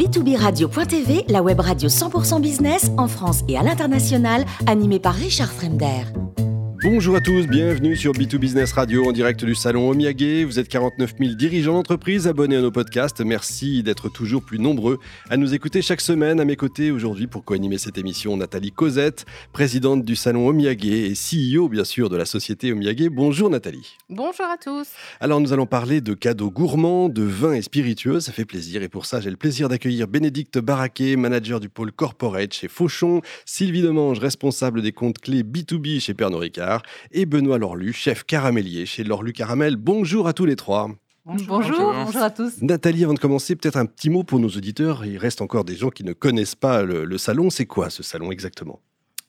B2B Radio.tv, la web radio 100% business en France et à l'international, animée par Richard Fremder. Bonjour à tous, bienvenue sur B2 Business Radio en direct du salon Omiyage. Vous êtes 49 000 dirigeants d'entreprise abonnés à nos podcasts. Merci d'être toujours plus nombreux à nous écouter chaque semaine. À mes côtés aujourd'hui pour co-animer cette émission, Nathalie Cosette, présidente du salon Omiyage et CEO bien sûr de la société Omiyage. Bonjour Nathalie. Bonjour à tous. Alors nous allons parler de cadeaux gourmands, de vins et spiritueux, ça fait plaisir. Et pour ça, j'ai le plaisir d'accueillir Bénédicte Barraquet, manager du pôle corporate chez Fauchon, Sylvie Demange, responsable des comptes clés B2B chez Pernod Ricard et Benoît Lorlu, chef caramélier chez Lorlu Caramel. Bonjour à tous les trois. Bonjour. Bonjour, à tous. Nathalie, avant de commencer, peut-être un petit mot pour nos auditeurs. Il reste encore des gens qui ne connaissent pas le, salon. C'est quoi ce salon exactement?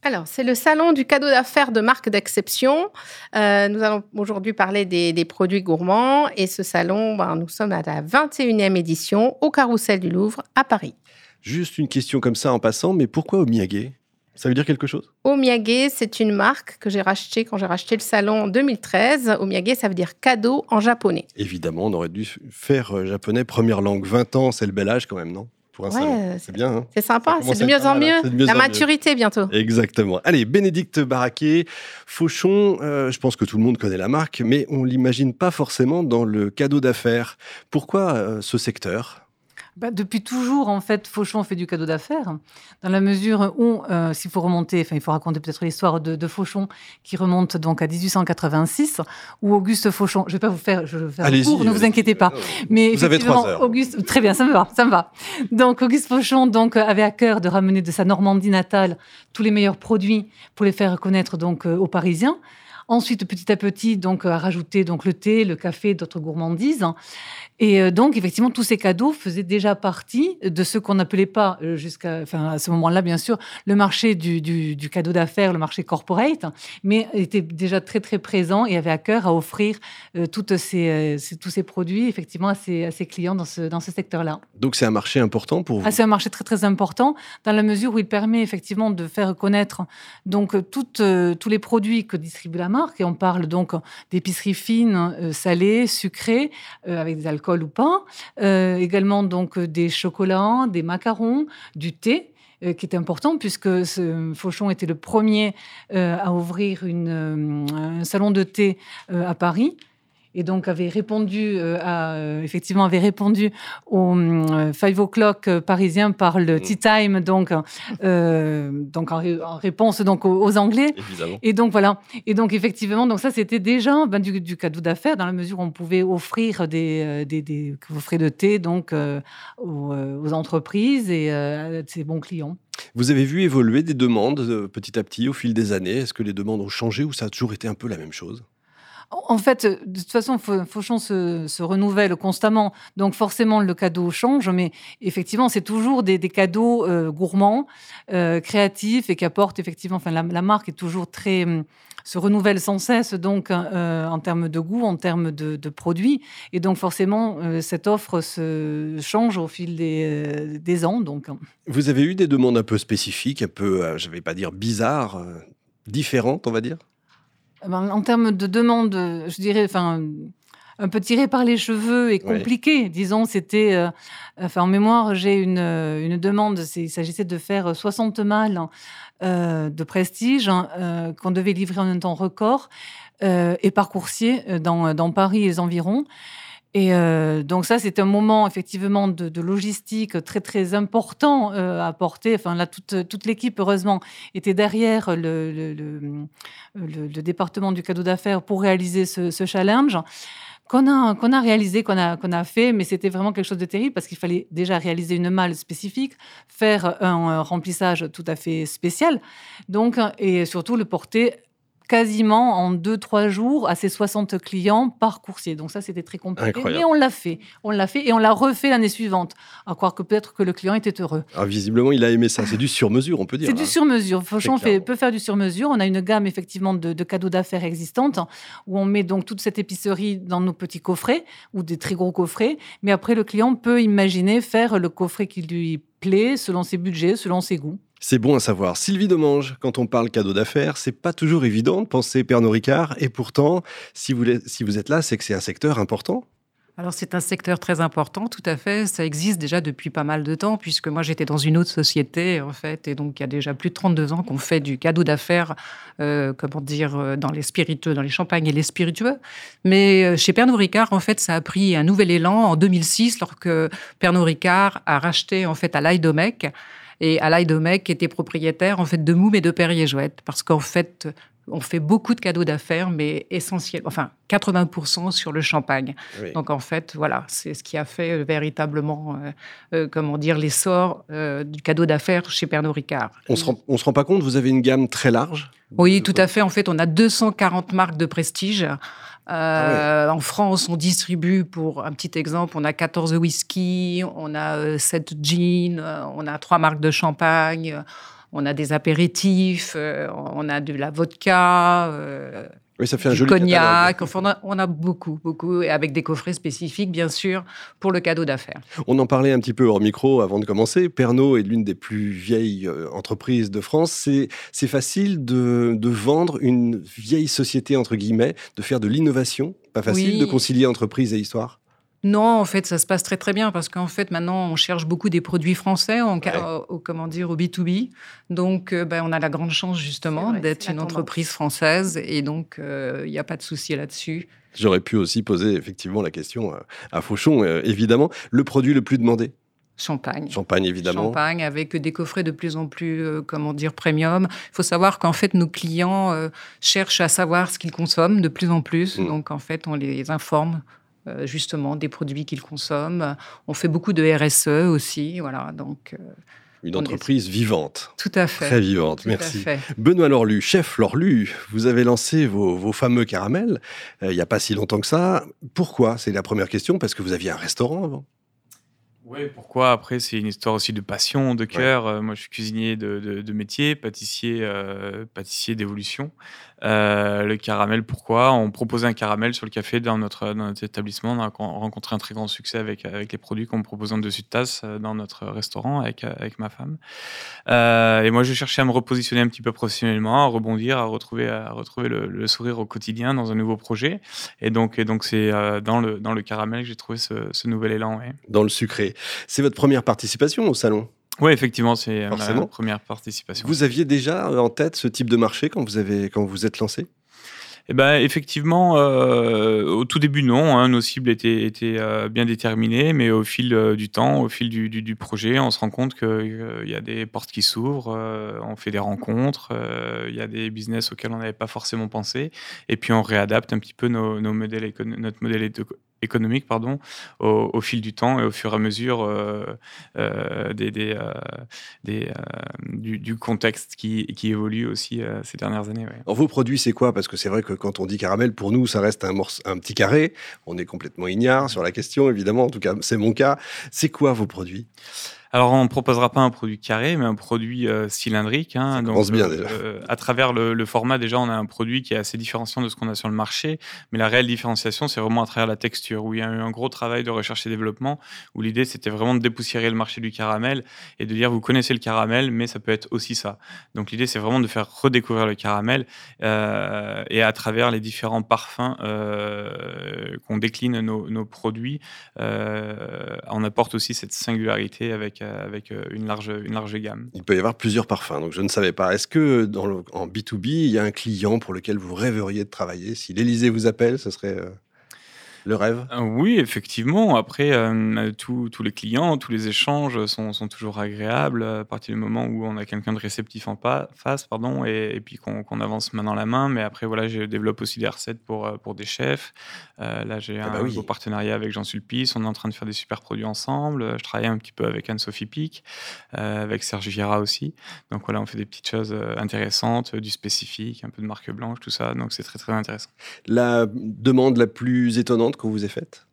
Alors, c'est le salon du cadeau d'affaires de marque d'exception. Euh, nous allons aujourd'hui parler des, produits gourmands. Et ce salon, ben, nous sommes à la 21e édition au Carrousel du Louvre à Paris. Juste une question comme ça en passant, mais pourquoi au Miyagi ça veut dire quelque chose? Omiyage, c'est une marque que j'ai rachetée quand j'ai racheté le salon en 2013. Omiyage, ça veut dire cadeau en japonais. Évidemment, on aurait dû faire euh, japonais première langue. 20 ans, c'est le bel âge quand même, non? Pour un salon. C'est bien. Hein? c'est sympa, c'est de mieux en mieux. La maturité bientôt. Exactement. Allez, Bénédicte Barraquet, Fauchon, euh, je pense que tout le monde connaît la marque, mais on l'imagine pas forcément dans le cadeau d'affaires. Pourquoi euh, ce secteur? Bah, depuis toujours, en fait, Fauchon fait du cadeau d'affaires, dans la mesure où, euh, s'il faut remonter, enfin, il faut raconter peut-être l'histoire de, Fauchon, qui remonte donc à 1886, où Auguste Fauchon, je ne vais pas vous faire, je vais faire court, ne vous inquiétez pas. Mais vous avez trois heures. Auguste, très bien, ça me va, ça me va. Donc, Auguste Fauchon donc, avait à cœur de ramener de sa Normandie natale tous les meilleurs produits pour les faire connaître donc, euh, aux Parisiens. Ensuite, petit à petit, donc, à rajouter donc, le thé, le café, d'autres gourmandises. Et euh, donc, effectivement, tous ces cadeaux faisaient déjà partie de ce qu'on n'appelait pas, euh, jusqu'à enfin, à ce moment-là, bien sûr, le marché du, du, cadeau d'affaires, le marché corporate, mais était déjà très, très présent et avait à cœur à offrir euh, toutes ces, tous ces produits, effectivement, à ses, à ses clients dans ce, dans ce secteur-là. Donc, c'est un marché important pour vous? Ah, C'est un marché très, très important, dans la mesure où il permet effectivement de faire connaître donc, toutes, tous les produits que distribue la marque. Et on parle donc d'épicerie fine, salée, sucrée, avec des alcools ou pas. Euh, également donc des chocolats, des macarons, du thé euh, qui est important puisque Fauchon était le premier euh, à ouvrir une, un salon de thé à Paris et donc avait répondu euh, à, euh, effectivement avait répondu au euh, five o'clock parisien par le mm. tea time donc donc en, réponse donc aux, Anglais. Et donc voilà. Et donc effectivement donc ça c'était déjà ben, du, cadeau d'affaires dans la mesure où on pouvait offrir des des, des frais de thé donc aux, aux, entreprises et à ses bons clients. Vous avez vu évoluer des demandes petit à petit au fil des années. Est-ce que les demandes ont changé ou ça a toujours été un peu la même chose? En fait, de toute façon, Fauchon se, renouvelle constamment, donc forcément le cadeau change, mais effectivement, c'est toujours des, cadeaux euh, gourmands, euh, créatifs et qui apportent effectivement. Enfin, la, marque est toujours très hum, se renouvelle sans cesse, donc euh, en termes de goût, en termes de, produits, et donc forcément cette offre se change au fil des, ans. Donc, vous avez eu des demandes un peu spécifiques, un peu, je ne vais pas dire bizarres, différentes, on va dire? Eh ben, en termes de demande, je dirais, enfin, un peu tiré par les cheveux et compliqué. Disons, c'était, euh, enfin, en mémoire, j'ai une, une demande. Il s'agissait de faire 60 mâles euh, de prestige hein, qu'on devait livrer en un temps record et par coursier dans, dans Paris et les environs. Et euh, donc ça, c'est un moment effectivement de, logistique très très important euh, à porter. Enfin là, toute, toute l'équipe heureusement était derrière le, le, département du cadeau d'affaires pour réaliser ce, ce challenge qu'on a, qu'on a réalisé, qu'on a, qu'on a fait, mais c'était vraiment quelque chose de terrible parce qu'il fallait déjà réaliser une malle spécifique, faire un remplissage tout à fait spécial, donc et surtout le porter quasiment en 2-3 jours à ses 60 clients par coursier. Donc ça, c'était très compliqué. Mais on l'a fait. On l'a fait et on l'a refait l'année suivante. À croire que peut-être que le client était heureux. Ah, visiblement, il a aimé ça. C'est du sur-mesure, on peut dire. C'est du sur-mesure. Fauchon fait, peut faire du sur-mesure. On a une gamme effectivement de, cadeaux d'affaires existantes où on met donc toute cette épicerie dans nos petits coffrets ou des très gros coffrets. Mais après, le client peut imaginer faire le coffret qui lui plaît selon ses budgets, selon ses goûts. C'est bon à savoir. Sylvie Demange, quand on parle cadeau d'affaires, c'est pas toujours évident de penser Pernod Ricard. Et pourtant, si vous, si vous êtes là, c'est que c'est un secteur important. alors c'est un secteur très important, tout à fait. Ça existe déjà depuis pas mal de temps, puisque moi j'étais dans une autre société en fait, et donc il y a déjà plus de 32 ans qu'on fait du cadeau d'affaires, euh, comment dire, euh, dans les spiritueux, dans les champagnes et les spiritueux. Mais euh, chez Pernod Ricard, en fait, ça a pris un nouvel élan en 2006, lorsque Pernod Ricard a racheté en fait à l'Aidomec. Et Alain Domecq était propriétaire en fait de Moum et de Perrier Jouette, parce qu'en fait, on fait beaucoup de cadeaux d'affaires, mais essentiellement, enfin 80% sur le champagne. Donc en fait, voilà, c'est ce qui a fait euh, véritablement, euh, euh, comment dire, l'essor du cadeau d'affaires chez Pernod Ricard. On se se rend pas compte, vous avez une gamme très large? Oui, tout à fait. En fait, on a 240 marques de prestige. Ah en France, on distribue, pour un petit exemple, on a 14 whisky, on a 7 jeans, on a 3 marques de champagne on a des apéritifs, euh, on a de la vodka, euh, oui, ça fait un du cognac. Enfin, on, a, beaucoup, beaucoup, et avec des coffrets spécifiques, bien sûr, pour le cadeau d'affaires. On en parlait un petit peu hors micro avant de commencer. Pernod est l'une des plus vieilles euh, entreprises de France. C'est facile de, vendre une vieille société, entre guillemets, de faire de l'innovation? Pas facile de concilier entreprise et histoire? Non, en fait, ça se passe très très bien parce qu'en fait, maintenant, on cherche beaucoup des produits français en, au, comment dire, au B2B. Donc, euh, ben, on a la grande chance justement d'être une entreprise française et donc, euh, il n'y a pas de souci là-dessus. J'aurais pu aussi poser effectivement la question à Fauchon, euh, évidemment. Le produit le plus demandé? Champagne. Champagne, évidemment. Champagne, avec des coffrets de plus en plus, comment dire, premium. Il faut savoir qu'en fait, nos clients cherchent à savoir ce qu'ils consomment de plus en plus. Mm. Donc, en fait, on les informe euh, justement des produits qu'ils consomment. On fait beaucoup de RSE aussi, voilà. Donc euh, une entreprise vivante. Tout à fait. Très vivante, merci. Benoît Lorlu, chef Lorlu, vous avez lancé vos, fameux caramels euh, il n'y a pas si longtemps que ça. Pourquoi? C'est la première question, parce que vous aviez un restaurant avant. Oui, pourquoi? Après, c'est une histoire aussi de passion, de cœur. Euh, moi, je suis cuisinier de, métier, pâtissier, euh, pâtissier d'évolution. Euh, le caramel, pourquoi? On proposait un caramel sur le café dans notre, notre établissement. On a rencontré un très grand succès avec, avec les produits qu'on proposait en dessus de tasse dans notre restaurant avec, avec ma femme. et moi, je cherchais à me repositionner un petit peu professionnellement, à rebondir, à retrouver, à retrouver le, sourire au quotidien dans un nouveau projet. Et donc, et donc c'est dans, le, dans le caramel que j'ai trouvé ce, ce nouvel élan. Dans le sucré. C'est votre première participation au salon oui, effectivement, c'est ma première participation. Vous aviez déjà en tête ce type de marché quand vous, avez, quand vous êtes lancé? Eh ben, effectivement, euh, au tout début, non. Hein, nos cibles étaient, étaient euh, bien déterminées, mais au fil euh, du temps, au fil du, du, projet, on se rend compte qu'il y a des portes qui s'ouvrent, on fait des rencontres, il y a des business auxquels on n'avait pas forcément pensé, et puis on réadapte un petit peu nos, nos modèles, notre modèle économique pardon, au, fil du temps et au fur et à mesure euh, euh, des, des, euh, du, contexte qui, qui, évolue aussi ces dernières années. vos produits, c'est quoi? Parce que c'est vrai que quand on dit caramel, pour nous, ça reste un, un petit carré. On est complètement ignare sur la question, évidemment. En tout cas, c'est mon cas. C'est quoi vos produits? Alors, on ne proposera pas un produit carré, mais un produit euh, cylindrique. Hein, donc, bien déjà. Euh, à travers le, format, déjà, on a un produit qui est assez différenciant de ce qu'on a sur le marché. Mais la réelle différenciation, c'est vraiment à travers la texture, où il y a eu un gros travail de recherche et développement, où l'idée, c'était vraiment de dépoussiérer le marché du caramel et de dire, vous connaissez le caramel, mais ça peut être aussi ça. Donc, l'idée, c'est vraiment de faire redécouvrir le caramel euh, et à travers les différents parfums qu'on décline nos, nos produits, on apporte aussi cette singularité avec euh, avec euh, une, large, une large gamme. Il peut y avoir plusieurs parfums, donc je ne savais pas. Est-ce que en B2B, il y a un client pour lequel vous rêveriez de travailler? Si l'Élysée vous appelle, ce serait euh, le rêve? Euh, Oui, effectivement. Après, euh, tous les clients, tous les échanges sont, toujours agréables à partir du moment où on a quelqu'un de réceptif en face, pardon, et, puis qu'on avance main dans la main. Mais après, voilà, je développe aussi des recettes pour, euh, pour des chefs. là, j'ai ah un bah partenariat avec Jean Sulpice. On est en train de faire des super produits ensemble. Je travaille un petit peu avec Anne-Sophie Pic, avec Serge Viera aussi. Donc voilà, on fait des petites choses intéressantes, du spécifique, un peu de marque blanche, tout ça. Donc c'est très, très intéressant. La demande la plus étonnante qu'on vous ait faite?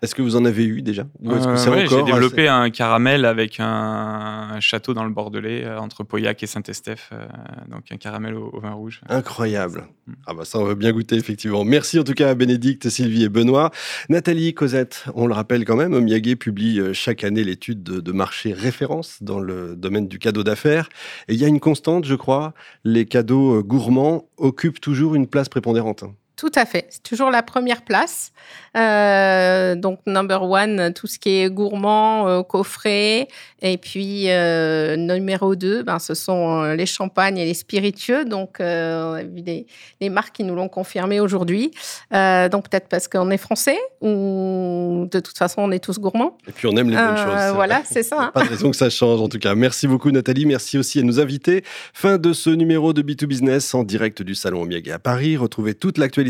Est-ce que vous en avez eu déjà? Euh, J'ai développé un caramel avec un, château dans le Bordelais, euh, entre Pauillac et Saint-Estèphe, euh, donc un caramel au, vin rouge. Incroyable. Mm. Ah bah ça, on veut bien goûter, effectivement. Merci en tout cas à Bénédicte, Sylvie et Benoît. Nathalie, Cosette, on le rappelle quand même, Miyagi publie chaque année l'étude de, de, marché référence dans le domaine du cadeau d'affaires. Et il y a une constante, je crois, les cadeaux gourmands occupent toujours une place prépondérante. Tout à fait. C'est toujours la première place. Euh, donc, number one, tout ce qui est gourmand, euh, coffret. Et puis, euh, numéro deux, ben, ce sont les champagnes et les spiritueux. Donc, on a vu des, les marques qui nous l'ont confirmé aujourd'hui. donc, peut-être parce qu'on est français ou de toute façon, on est tous gourmands. Et puis, on aime les bonnes choses. Voilà, c'est ça. Hein. Pas de raison que ça change, en tout cas. Merci beaucoup, Nathalie. Merci aussi à nous inviter. Fin de ce numéro de B2 Business en direct du Salon Omiyage à Paris. Retrouvez toute l'actualité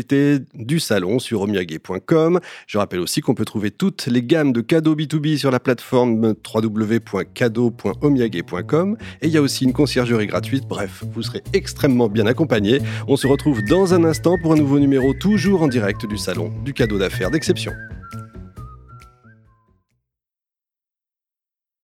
du salon sur omiyage.com. Je rappelle aussi qu'on peut trouver toutes les gammes de cadeaux B2B sur la plateforme www.cadeau.omiyage.com et il y a aussi une conciergerie gratuite. Bref, vous serez extrêmement bien accompagné. On se retrouve dans un instant pour un nouveau numéro toujours en direct du salon du cadeau d'affaires d'exception.